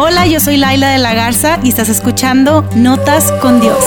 Hola, yo soy Laila de la Garza y estás escuchando Notas con Dios.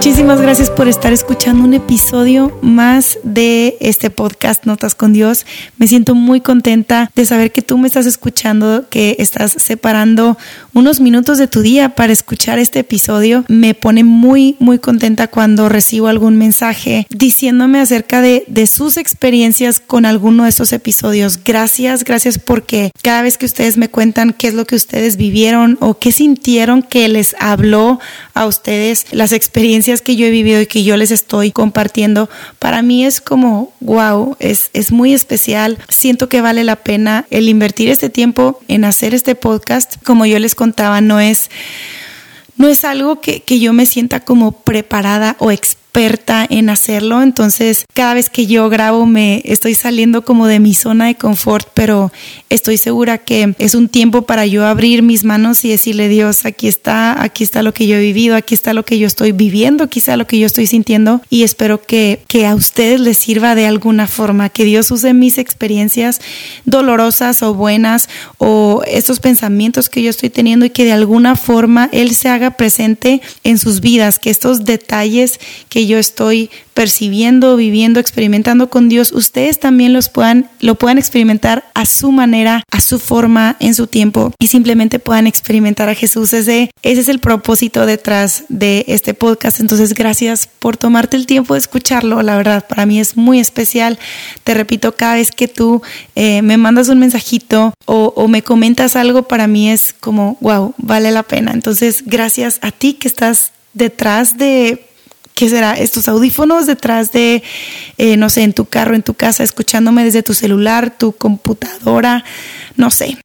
Muchísimas gracias por estar escuchando un episodio más de este podcast Notas con Dios. Me siento muy contenta de saber que tú me estás escuchando, que estás separando unos minutos de tu día para escuchar este episodio. Me pone muy, muy contenta cuando recibo algún mensaje diciéndome acerca de, de sus experiencias con alguno de estos episodios. Gracias, gracias porque cada vez que ustedes me cuentan qué es lo que ustedes vivieron o qué sintieron que les habló a ustedes las experiencias que yo he vivido y que yo les estoy compartiendo, para mí es como, wow, es, es muy especial. Siento que vale la pena el invertir este tiempo en hacer este podcast. Como yo les contaba, no es no es algo que, que, yo me sienta como preparada o experta experta en hacerlo, entonces cada vez que yo grabo me estoy saliendo como de mi zona de confort, pero estoy segura que es un tiempo para yo abrir mis manos y decirle Dios, aquí está, aquí está lo que yo he vivido, aquí está lo que yo estoy viviendo, quizá lo que yo estoy sintiendo y espero que, que a ustedes les sirva de alguna forma, que Dios use mis experiencias dolorosas o buenas o estos pensamientos que yo estoy teniendo y que de alguna forma Él se haga presente en sus vidas, que estos detalles que yo estoy percibiendo, viviendo, experimentando con Dios, ustedes también los puedan, lo puedan experimentar a su manera, a su forma, en su tiempo y simplemente puedan experimentar a Jesús. Ese, ese es el propósito detrás de este podcast. Entonces, gracias por tomarte el tiempo de escucharlo. La verdad, para mí es muy especial. Te repito, cada vez que tú eh, me mandas un mensajito o, o me comentas algo, para mí es como, wow, vale la pena. Entonces, gracias a ti que estás detrás de ¿qué será? Estos audífonos detrás de, eh, no sé, en tu carro, en tu casa, escuchándome desde tu celular, tu computadora, no sé.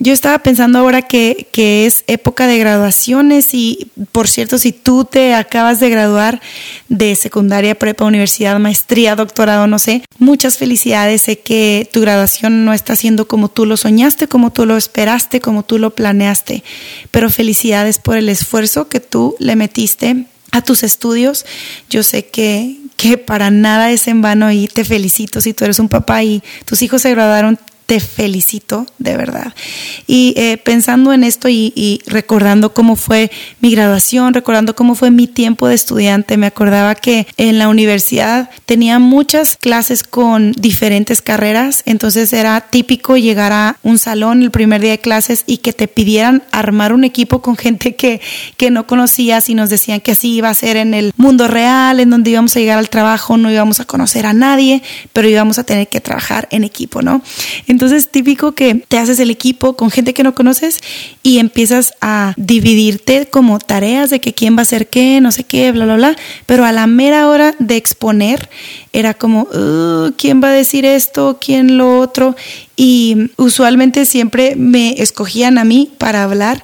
Yo estaba pensando ahora que, que, es época de graduaciones y, por cierto, si tú te acabas de graduar de secundaria, prepa, universidad, maestría, doctorado, no sé, muchas felicidades. Sé que tu graduación no está siendo como tú lo soñaste, como tú lo esperaste, como tú lo planeaste, pero felicidades por el esfuerzo que tú le metiste a tus estudios. Yo sé que, que para nada es en vano y te felicito si tú eres un papá y tus hijos se graduaron te felicito de verdad. Y eh, pensando en esto y, recordando cómo fue mi graduación, recordando cómo fue mi tiempo de estudiante, me acordaba que en la universidad tenía muchas clases con diferentes carreras, entonces era típico llegar a un salón el primer día de clases y que te pidieran armar un equipo con gente que, que no conocías y nos decían que así iba a ser en el mundo real, en donde íbamos a llegar al trabajo, no íbamos a conocer a nadie, pero íbamos a tener que trabajar en equipo, ¿no? Típico que te haces el equipo con gente que no conoces y empiezas a dividirte como tareas de que quién va a hacer qué, no sé qué, bla, bla, bla. Pero a la mera hora de exponer, era como, ¿quién va a decir esto? ¿Quién lo otro? Y usualmente siempre me escogían a mí para hablar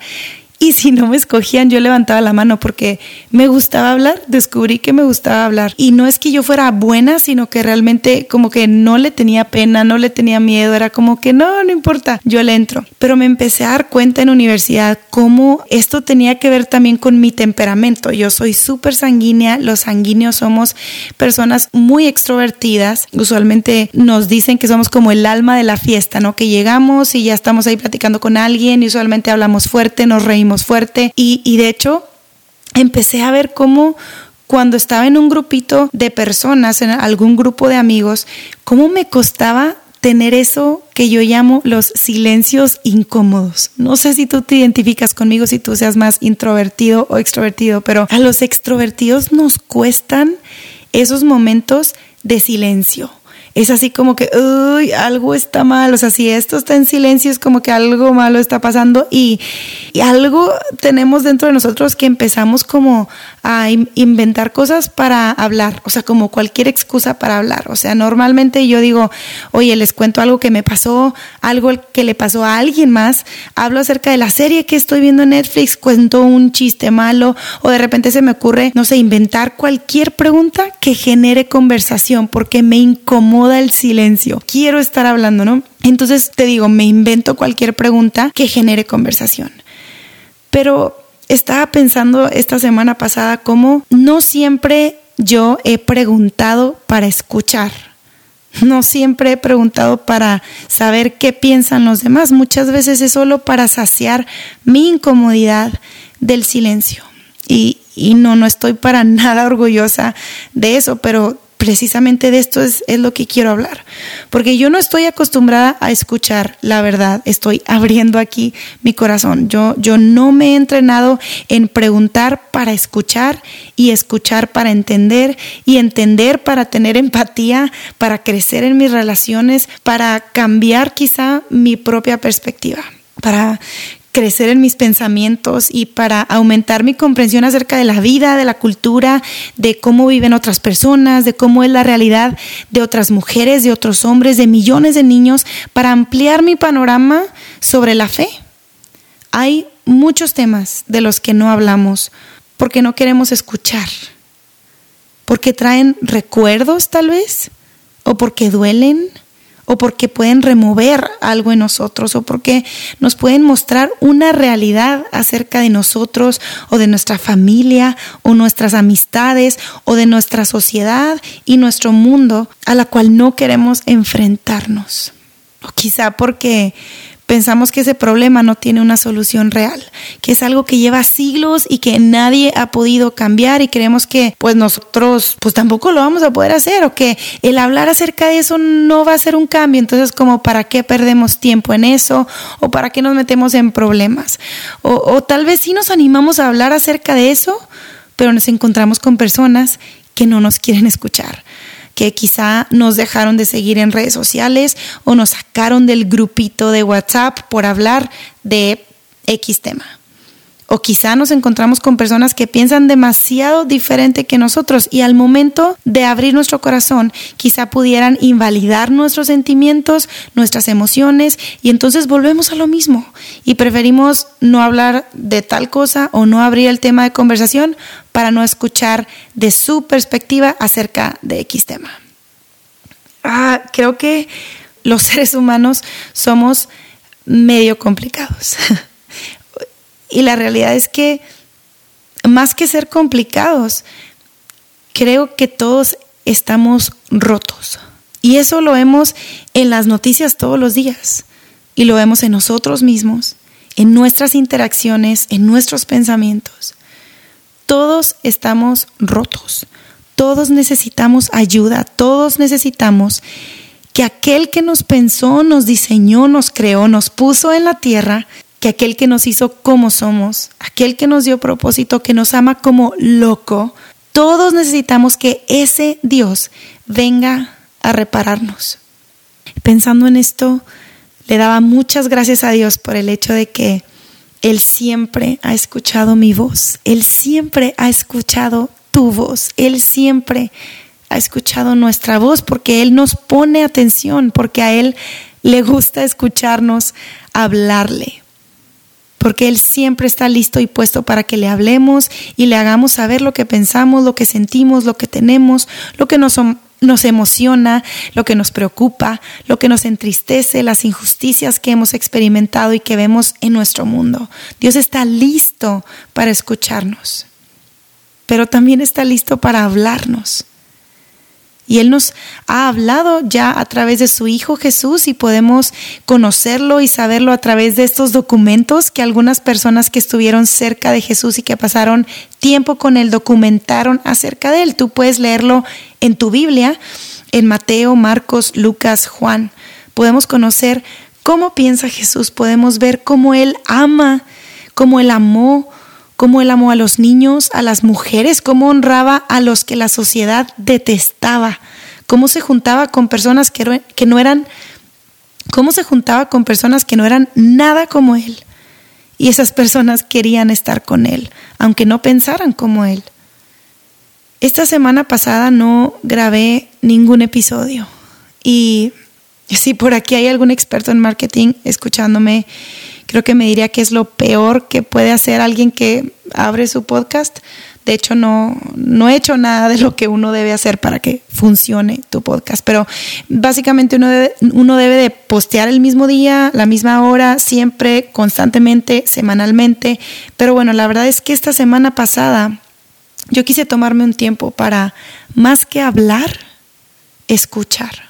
y si no me escogían, yo levantaba la mano porque me gustaba hablar, descubrí que me gustaba hablar. Y no es que yo fuera buena, sino que realmente como que no le tenía pena, no le tenía miedo, era como que no, no importa, yo le entro. Pero me empecé a dar cuenta en universidad cómo esto tenía que ver también con mi temperamento. Yo soy súper sanguínea, los sanguíneos somos personas muy extrovertidas. Usualmente nos dicen que somos como el alma de la fiesta, ¿no? Que llegamos y ya estamos ahí platicando con alguien y usualmente hablamos fuerte, nos reímos fuerte y, y de hecho empecé a ver cómo cuando estaba en un grupito de personas, en algún grupo de amigos, cómo me costaba tener eso que yo llamo los silencios incómodos. No sé si tú te identificas conmigo, si tú seas más introvertido o extrovertido, pero a los extrovertidos nos cuestan esos momentos de silencio es así como que, uy, algo está mal, o sea, si esto está en silencio es como que algo malo está pasando y, y algo tenemos dentro de nosotros que empezamos como a inventar cosas para hablar, o sea, como cualquier excusa para hablar, o sea, normalmente yo digo, oye, les cuento algo que me pasó, algo que le pasó a alguien más, hablo acerca de la serie que estoy viendo en Netflix, cuento un chiste malo o de repente se me ocurre, no sé, inventar cualquier pregunta que genere conversación porque me incomoda el silencio. Quiero estar hablando, ¿no? Entonces te digo, me invento cualquier pregunta que genere conversación. Pero estaba pensando esta semana pasada cómo no siempre yo he preguntado para escuchar. No siempre he preguntado para saber qué piensan los demás. Muchas veces es solo para saciar mi incomodidad del silencio. Y, y no, no estoy para nada orgullosa de eso, pero precisamente de esto es, lo que quiero hablar. Porque yo no estoy acostumbrada a escuchar la verdad, estoy abriendo aquí mi corazón. Yo, yo no me he entrenado en preguntar para escuchar y escuchar para entender y entender para tener empatía, para crecer en mis relaciones, para cambiar quizá mi propia perspectiva para crecer en mis pensamientos y para aumentar mi comprensión acerca de la vida, de la cultura, de cómo viven otras personas, de cómo es la realidad de otras mujeres, de otros hombres, de millones de niños, para ampliar mi panorama sobre la fe. Hay muchos temas de los que no hablamos porque no queremos escuchar, porque traen recuerdos tal vez, o porque duelen, o porque pueden remover algo en nosotros o porque nos pueden mostrar una realidad acerca de nosotros o de nuestra familia o nuestras amistades o de nuestra sociedad y nuestro mundo a la cual no queremos enfrentarnos. O quizá porque pensamos que ese problema no tiene una solución real, que es algo que lleva siglos y que nadie ha podido cambiar y creemos que pues nosotros pues tampoco lo vamos a poder hacer o que el hablar acerca de eso no va a ser un cambio, entonces como para qué perdemos tiempo en eso o para qué nos metemos en problemas o, o tal vez sí nos animamos a hablar acerca de eso, pero nos encontramos con personas que no nos quieren escuchar que quizá nos dejaron de seguir en redes sociales o nos sacaron del grupito de WhatsApp por hablar de X tema. O quizá nos encontramos con personas que piensan demasiado diferente que nosotros y al momento de abrir nuestro corazón quizá pudieran invalidar nuestros sentimientos, nuestras emociones y entonces volvemos a lo mismo y preferimos no hablar de tal cosa o no abrir el tema de conversación para no escuchar de su perspectiva acerca de X tema. Ah, creo que los seres humanos somos medio complicados. y la realidad es que más que ser complicados, creo que todos estamos rotos. Y eso lo vemos en las noticias todos los días. Y lo vemos en nosotros mismos, en nuestras interacciones, en nuestros pensamientos. Todos estamos rotos. Todos necesitamos ayuda. Todos necesitamos que aquel que nos pensó, nos diseñó, nos creó, nos puso en la tierra, que aquel que nos hizo como somos, aquel que nos dio propósito, que nos ama como loco, todos necesitamos que ese Dios venga a repararnos. Pensando en esto, le daba muchas gracias a Dios por el hecho de que él siempre ha escuchado mi voz, Él siempre ha escuchado tu voz, Él siempre ha escuchado nuestra voz porque Él nos pone atención, porque a Él le gusta escucharnos hablarle, porque Él siempre está listo y puesto para que le hablemos y le hagamos saber lo que pensamos, lo que sentimos, lo que tenemos, lo que nos emociona, lo que nos preocupa, lo que nos entristece, las injusticias que hemos experimentado y que vemos en nuestro mundo. Dios está listo para escucharnos, pero también está listo para hablarnos. Y Él nos ha hablado ya a través de su Hijo Jesús y podemos conocerlo y saberlo a través de estos documentos que algunas personas que estuvieron cerca de Jesús y que pasaron tiempo con Él documentaron acerca de Él. Tú puedes leerlo en tu Biblia, en Mateo, Marcos, Lucas, Juan. Podemos conocer cómo piensa Jesús, podemos ver cómo Él ama, cómo Él amó cómo él amó a los niños, a las mujeres, cómo honraba a los que la sociedad detestaba, cómo se juntaba con personas que, que no eran, cómo se juntaba con personas que no eran nada como él. Y esas personas querían estar con él, aunque no pensaran como él. Esta semana pasada no grabé ningún episodio y si por aquí hay algún experto en marketing escuchándome creo que me diría que es lo peor que puede hacer alguien que abre su podcast. De hecho, no, no he hecho nada de lo que uno debe hacer para que funcione tu podcast, pero básicamente uno debe, uno debe de postear el mismo día, la misma hora, siempre, constantemente, semanalmente. Pero bueno, la verdad es que esta semana pasada yo quise tomarme un tiempo para, más que hablar, escuchar.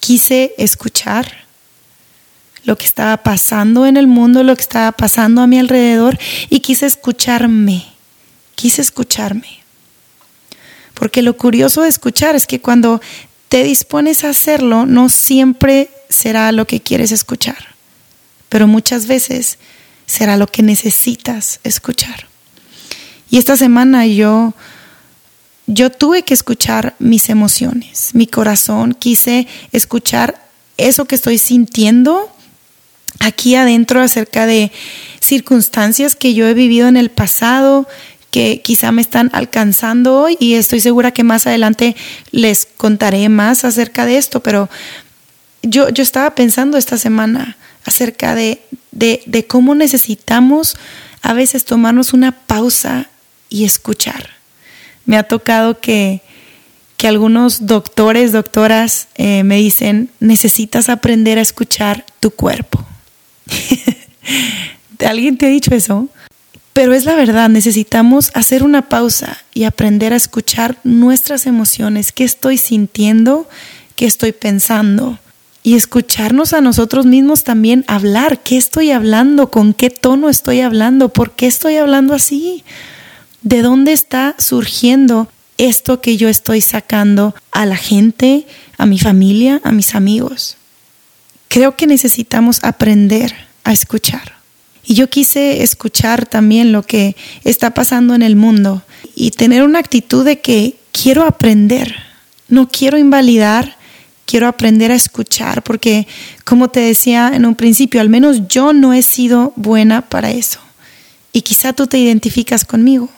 quise escuchar lo que estaba pasando en el mundo, lo que estaba pasando a mi alrededor y quise escucharme, quise escucharme. Porque lo curioso de escuchar es que cuando te dispones a hacerlo, no siempre será lo que quieres escuchar, pero muchas veces será lo que necesitas escuchar. Y esta semana yo yo tuve que escuchar mis emociones, mi corazón, quise escuchar eso que estoy sintiendo aquí adentro acerca de circunstancias que yo he vivido en el pasado, que quizá me están alcanzando hoy y estoy segura que más adelante les contaré más acerca de esto, pero yo, yo estaba pensando esta semana acerca de, de, de cómo necesitamos a veces tomarnos una pausa y escuchar. Me ha tocado que, que algunos doctores, doctoras eh, me dicen, necesitas aprender a escuchar tu cuerpo. ¿Alguien te ha dicho eso? Pero es la verdad, necesitamos hacer una pausa y aprender a escuchar nuestras emociones, qué estoy sintiendo, qué estoy pensando. Y escucharnos a nosotros mismos también hablar, qué estoy hablando, con qué tono estoy hablando, por qué estoy hablando así, de dónde está surgiendo esto que yo estoy sacando a la gente, a mi familia, a mis amigos. Creo que necesitamos aprender a escuchar. Y yo quise escuchar también lo que está pasando en el mundo y tener una actitud de que quiero aprender, no quiero invalidar, quiero aprender a escuchar, porque como te decía en un principio, al menos yo no he sido buena para eso. Y quizá tú te identificas conmigo.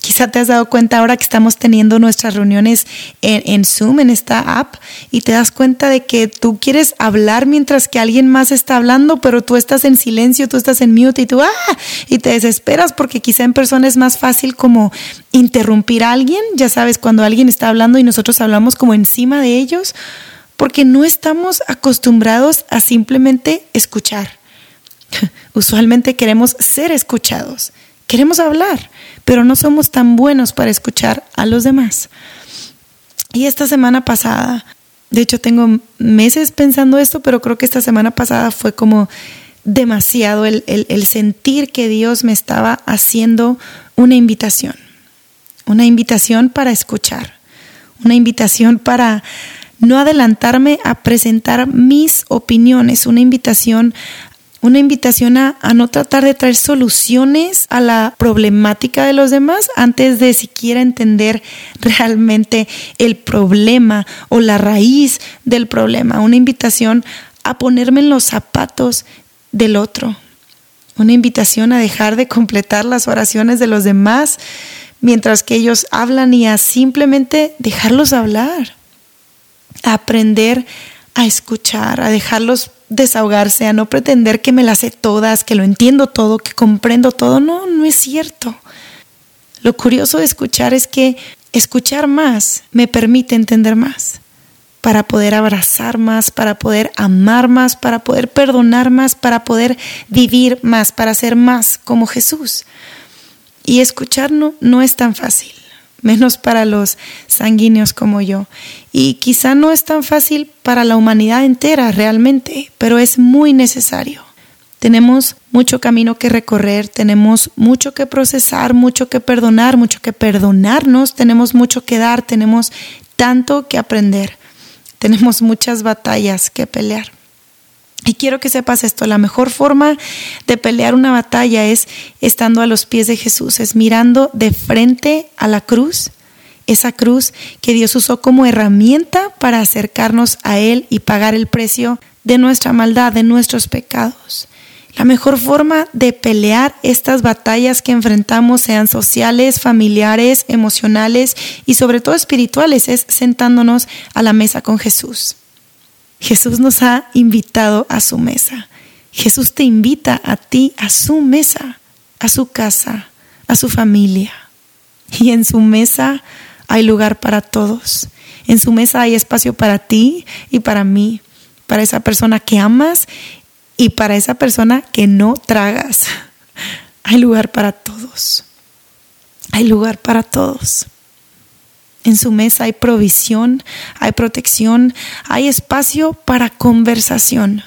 Quizá te has dado cuenta ahora que estamos teniendo nuestras reuniones en, Zoom, en esta app, y te das cuenta de que tú quieres hablar mientras que alguien más está hablando, pero tú estás en silencio, tú estás en mute y tú, ah, y te desesperas porque quizá en persona es más fácil como interrumpir a alguien, ya sabes, cuando alguien está hablando y nosotros hablamos como encima de ellos, porque no estamos acostumbrados a simplemente escuchar. Usualmente queremos ser escuchados, queremos hablar pero no somos tan buenos para escuchar a los demás. Y esta semana pasada, de hecho tengo meses pensando esto, pero creo que esta semana pasada fue como demasiado el, sentir que Dios me estaba haciendo una invitación, una invitación para escuchar, una invitación para no adelantarme a presentar mis opiniones, una invitación una invitación a, no tratar de traer soluciones a la problemática de los demás antes de siquiera entender realmente el problema o la raíz del problema. Una invitación a ponerme en los zapatos del otro. Una invitación a dejar de completar las oraciones de los demás mientras que ellos hablan y a simplemente dejarlos hablar. A aprender a escuchar, a dejarlos desahogarse, a no pretender que me las sé todas, que lo entiendo todo, que comprendo todo. No, no es cierto. Lo curioso de escuchar es que escuchar más me permite entender más, para poder abrazar más, para poder amar más, para poder perdonar más, para poder vivir más, para ser más como Jesús. Y escuchar no, no es tan fácil menos para los sanguíneos como yo. Y quizá no es tan fácil para la humanidad entera realmente, pero es muy necesario. Tenemos mucho camino que recorrer, tenemos mucho que procesar, mucho que perdonar, mucho que perdonarnos, tenemos mucho que dar, tenemos tanto que aprender, tenemos muchas batallas que pelear. Y quiero que sepas esto, la mejor forma de pelear una batalla es estando a los pies de Jesús, es mirando de frente a la cruz, esa cruz que Dios usó como herramienta para acercarnos a Él y pagar el precio de nuestra maldad, de nuestros pecados. La mejor forma de pelear estas batallas que enfrentamos, sean sociales, familiares, emocionales y sobre todo espirituales, es sentándonos a la mesa con Jesús. Jesús nos ha invitado a su mesa. Jesús te invita a ti a su mesa, a su casa, a su familia. Y en su mesa hay lugar para todos. En su mesa hay espacio para ti y para mí, para esa persona que amas y para esa persona que no tragas. Hay lugar para todos. Hay lugar para todos. En su mesa hay provisión, hay protección, hay espacio para conversación.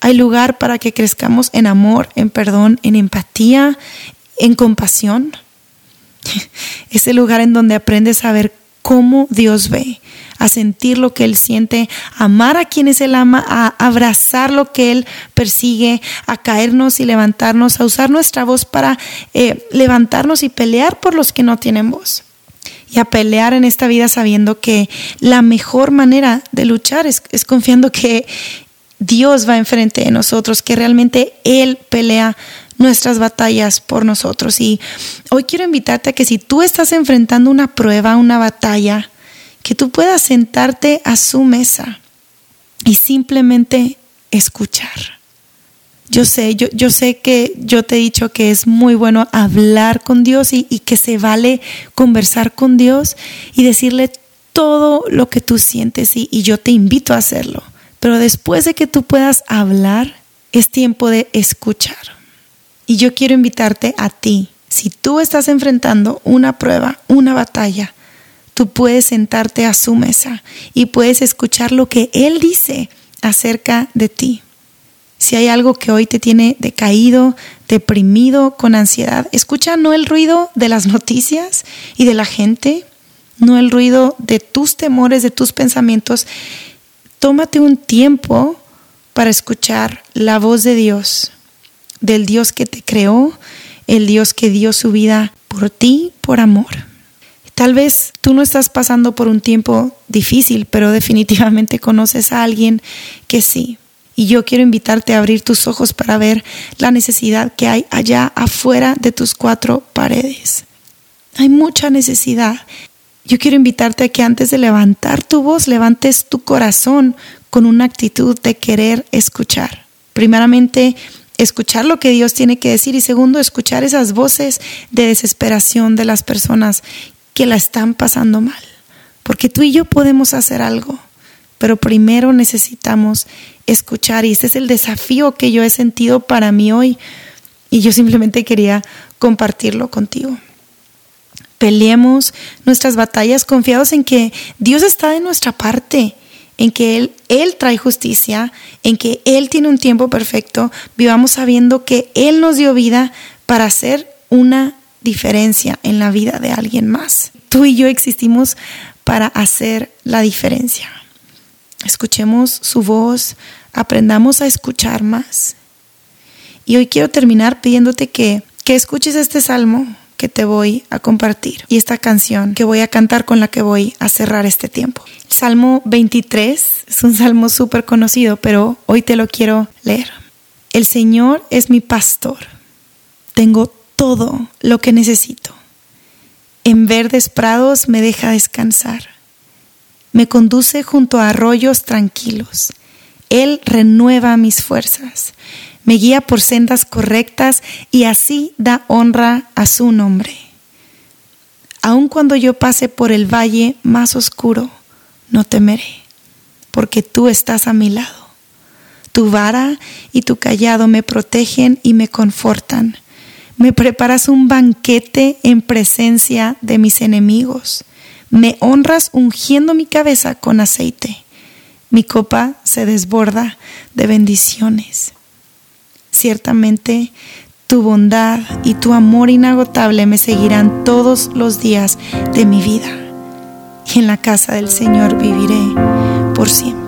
Hay lugar para que crezcamos en amor, en perdón, en empatía, en compasión. Es el lugar en donde aprendes a ver cómo Dios ve, a sentir lo que Él siente, a amar a quienes Él ama, a abrazar lo que Él persigue, a caernos y levantarnos, a usar nuestra voz para eh, levantarnos y pelear por los que no tienen voz. Y a pelear en esta vida sabiendo que la mejor manera de luchar es, es confiando que Dios va enfrente de nosotros, que realmente Él pelea nuestras batallas por nosotros. Y hoy quiero invitarte a que si tú estás enfrentando una prueba, una batalla, que tú puedas sentarte a su mesa y simplemente escuchar. Yo sé, yo, yo sé que yo te he dicho que es muy bueno hablar con Dios y, que se vale conversar con Dios y decirle todo lo que tú sientes y yo te invito a hacerlo. Pero después de que tú puedas hablar, es tiempo de escuchar. Y yo quiero invitarte a ti, si tú estás enfrentando una prueba, una batalla, tú puedes sentarte a su mesa y puedes escuchar lo que Él dice acerca de ti. Si hay algo que hoy te tiene decaído, deprimido, con ansiedad, escucha no el ruido de las noticias y de la gente, no el ruido de tus temores, de tus pensamientos. Tómate un tiempo para escuchar la voz de Dios, del Dios que te creó, el Dios que dio su vida por ti, por amor. Tal vez tú no estás pasando por un tiempo difícil, pero definitivamente conoces a alguien que sí. Y yo quiero invitarte a abrir tus ojos para ver la necesidad que hay allá afuera de tus cuatro paredes. Hay mucha necesidad. Yo quiero invitarte a que antes de levantar tu voz, levantes tu corazón con una actitud de querer escuchar. Primeramente, escuchar lo que Dios tiene que decir y segundo, escuchar esas voces de desesperación de las personas que la están pasando mal. Porque tú y yo podemos hacer algo, pero primero necesitamos escuchar y ese es el desafío que yo he sentido para mí hoy y yo simplemente quería compartirlo contigo. Peleemos nuestras batallas confiados en que Dios está de nuestra parte, en que Él, Él trae justicia, en que Él tiene un tiempo perfecto. Vivamos sabiendo que Él nos dio vida para hacer una diferencia en la vida de alguien más. Tú y yo existimos para hacer la diferencia. Escuchemos su voz, aprendamos a escuchar más. Y hoy quiero terminar pidiéndote que, que escuches este salmo que te voy a compartir y esta canción que voy a cantar con la que voy a cerrar este tiempo. Salmo 23 es un salmo súper conocido, pero hoy te lo quiero leer. El Señor es mi pastor. Tengo todo lo que necesito. En verdes prados me deja descansar. Me conduce junto a arroyos tranquilos. Él renueva mis fuerzas. Me guía por sendas correctas y así da honra a su nombre. Aun cuando yo pase por el valle más oscuro, no temeré, porque tú estás a mi lado. Tu vara y tu callado me protegen y me confortan me preparas un banquete en presencia de mis enemigos. Me honras ungiendo mi cabeza con aceite. Mi copa se desborda de bendiciones. Ciertamente tu bondad y tu amor inagotable me seguirán todos los días de mi vida. Y en la casa del Señor viviré por siempre.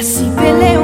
Así peleo.